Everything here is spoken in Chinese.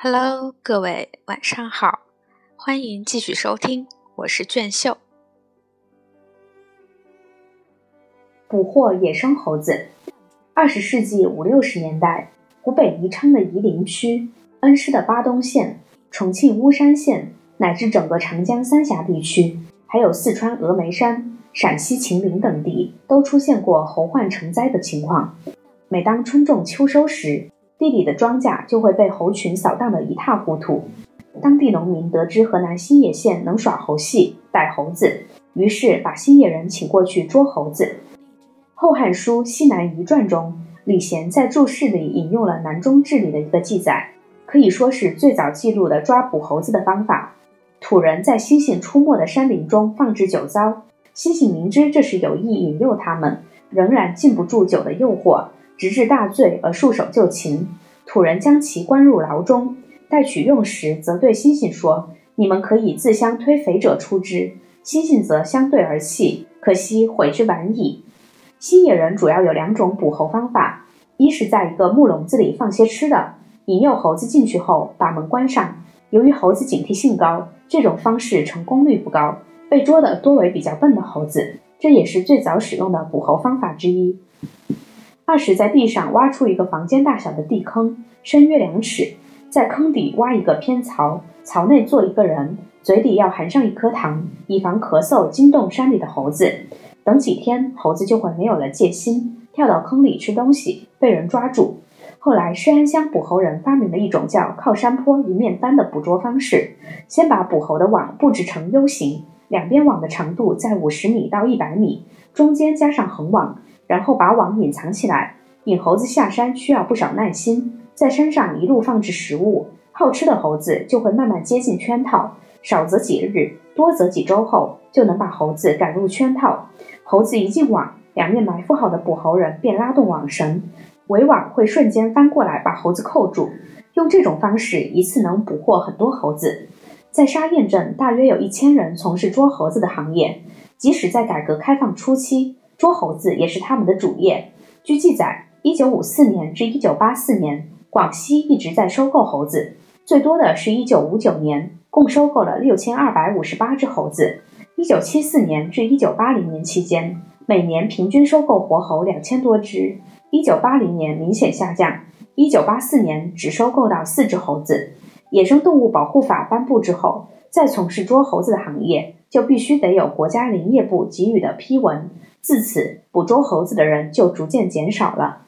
Hello，各位晚上好，欢迎继续收听，我是卷秀。捕获野生猴子。二十世纪五六十年代，湖北宜昌的夷陵区、恩施的巴东县、重庆巫山县，乃至整个长江三峡地区，还有四川峨眉山、陕西秦岭等地，都出现过猴患成灾的情况。每当春种秋收时，地里的庄稼就会被猴群扫荡得一塌糊涂。当地农民得知河南新野县能耍猴戏、逮猴子，于是把新野人请过去捉猴子。《后汉书·西南夷传》中，李贤在注释里引用了南中志里的一个记载，可以说是最早记录的抓捕猴子的方法。土人在猩猩出没的山林中放置酒糟，猩猩明知这是有意引诱他们，仍然禁不住酒的诱惑。直至大醉而束手就擒，土人将其关入牢中，待取用时，则对猩猩说：“你们可以自相推肥者出之。”猩猩则相对而泣，可惜悔之晚矣。新野人主要有两种捕猴方法：一是在一个木笼子里放些吃的，引诱猴子进去后把门关上。由于猴子警惕性高，这种方式成功率不高，被捉的多为比较笨的猴子，这也是最早使用的捕猴方法之一。二是，在地上挖出一个房间大小的地坑，深约两尺，在坑底挖一个偏槽，槽内坐一个人，嘴里要含上一颗糖，以防咳嗽惊动山里的猴子。等几天，猴子就会没有了戒心，跳到坑里吃东西，被人抓住。后来，施安乡捕猴人发明了一种叫“靠山坡一面翻”的捕捉方式：先把捕猴的网布置成 U 型，两边网的长度在五十米到一百米，中间加上横网。然后把网隐藏起来，引猴子下山需要不少耐心，在山上一路放置食物，好吃的猴子就会慢慢接近圈套，少则几日，多则几周后，就能把猴子赶入圈套。猴子一进网，两面埋伏好的捕猴人便拉动网绳，围网会瞬间翻过来把猴子扣住。用这种方式，一次能捕获很多猴子。在沙堰镇，大约有一千人从事捉猴子的行业，即使在改革开放初期。捉猴子也是他们的主业。据记载，一九五四年至一九八四年，广西一直在收购猴子，最多的是一九五九年，共收购了六千二百五十八只猴子。一九七四年至一九八零年期间，每年平均收购活猴两千多只。一九八零年明显下降，一九八四年只收购到四只猴子。野生动物保护法颁布之后，再从事捉猴子的行业，就必须得有国家林业部给予的批文。自此，捕捉猴子的人就逐渐减少了。